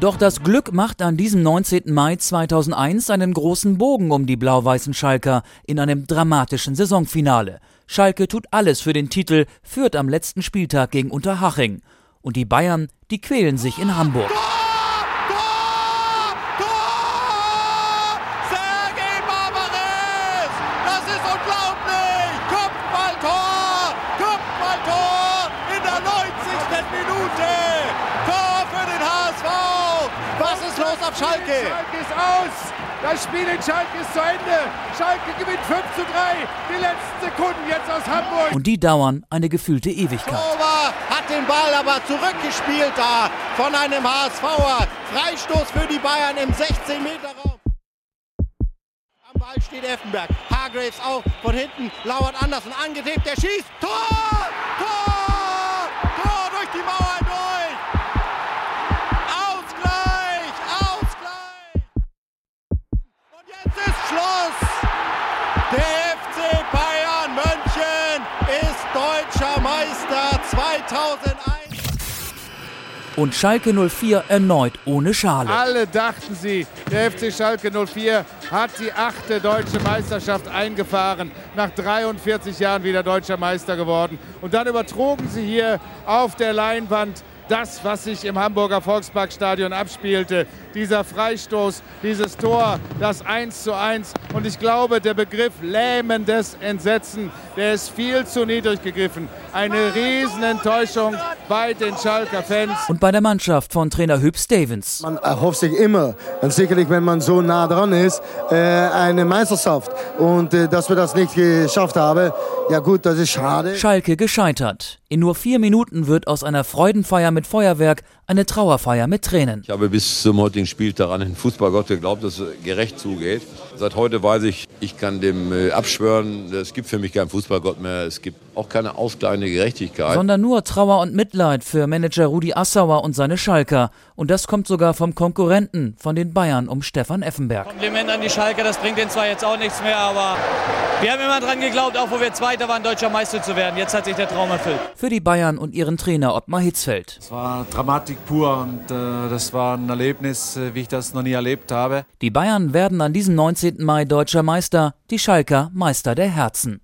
Doch das Glück macht an diesem 19. Mai 2001 einen großen Bogen um die blau-weißen Schalker in einem dramatischen Saisonfinale. Schalke tut alles für den Titel, führt am letzten Spieltag gegen Unterhaching. Und die Bayern, die quälen sich in Hamburg. Auf Schalke. Schalke ist aus. Das Spiel in Schalke ist zu Ende. Schalke gewinnt 5 zu 3. Die letzten Sekunden jetzt aus Hamburg. Und die dauern eine gefühlte Ewigkeit. Torwart hat den Ball aber zurückgespielt da von einem HSVer. Freistoß für die Bayern im 16-Meter-Raum. Am Ball steht Effenberg. Hargraves auch von hinten. Lauert Andersen angetippt. Der schießt. Tor! Tor! Deutscher Meister 2001. Und Schalke 04 erneut ohne Schale. Alle dachten sie, der FC Schalke 04 hat die achte deutsche Meisterschaft eingefahren. Nach 43 Jahren wieder deutscher Meister geworden. Und dann übertrugen sie hier auf der Leinwand das, was sich im Hamburger Volksparkstadion abspielte. Dieser Freistoß, dieses Tor, das 1 zu 1. Und ich glaube, der Begriff lähmendes Entsetzen, der ist viel zu niedrig gegriffen. Eine Riesenenttäuschung bei den Schalker Fans. Und bei der Mannschaft von Trainer Hüb Stevens. Man erhofft sich immer, und sicherlich wenn man so nah dran ist, äh, eine Meisterschaft. Und äh, dass wir das nicht geschafft haben, ja gut, das ist schade. Schalke gescheitert. In nur vier Minuten wird aus einer Freudenfeier mit Feuerwerk eine Trauerfeier mit Tränen. Ich habe bis zum heutigen Spieltag an den Fußballgott geglaubt, dass es gerecht zugeht. Seit heute weiß ich, ich kann dem äh, abschwören, es gibt für mich keinen Fußballgott mehr. Es gibt auch keine ausgleichende Gerechtigkeit. Sondern nur Trauer und Mitleid für Manager Rudi Assauer und seine Schalker. Und das kommt sogar vom Konkurrenten, von den Bayern um Stefan Effenberg. Kompliment an die Schalker, das bringt den zwar jetzt auch nichts mehr, aber wir haben immer dran geglaubt, auch wo wir Zweiter waren, deutscher Meister zu werden. Jetzt hat sich der Traum erfüllt. Für die Bayern und ihren Trainer Ottmar Hitzfeld. Es war Dramatik pur und äh, das war ein Erlebnis, äh, wie ich das noch nie erlebt habe. Die Bayern werden an diesem 19. Mai deutscher Meister, die Schalker Meister der Herzen.